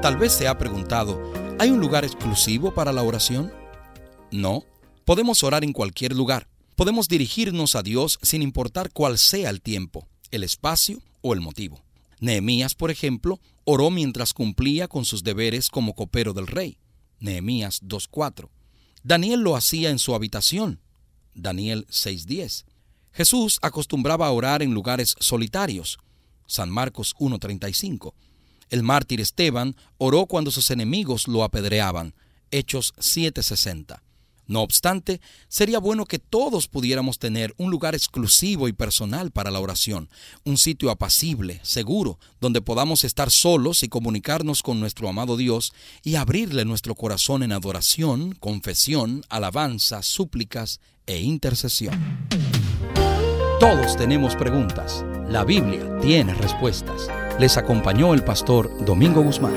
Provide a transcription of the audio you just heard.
Tal vez se ha preguntado, ¿hay un lugar exclusivo para la oración? No. Podemos orar en cualquier lugar. Podemos dirigirnos a Dios sin importar cuál sea el tiempo, el espacio o el motivo. Nehemías, por ejemplo, oró mientras cumplía con sus deberes como copero del rey. Nehemías 2.4. Daniel lo hacía en su habitación. Daniel 6.10. Jesús acostumbraba a orar en lugares solitarios. San Marcos 1.35. El mártir Esteban oró cuando sus enemigos lo apedreaban. Hechos 7.60. No obstante, sería bueno que todos pudiéramos tener un lugar exclusivo y personal para la oración, un sitio apacible, seguro, donde podamos estar solos y comunicarnos con nuestro amado Dios y abrirle nuestro corazón en adoración, confesión, alabanza, súplicas e intercesión. Todos tenemos preguntas. La Biblia tiene respuestas. Les acompañó el pastor Domingo Guzmán.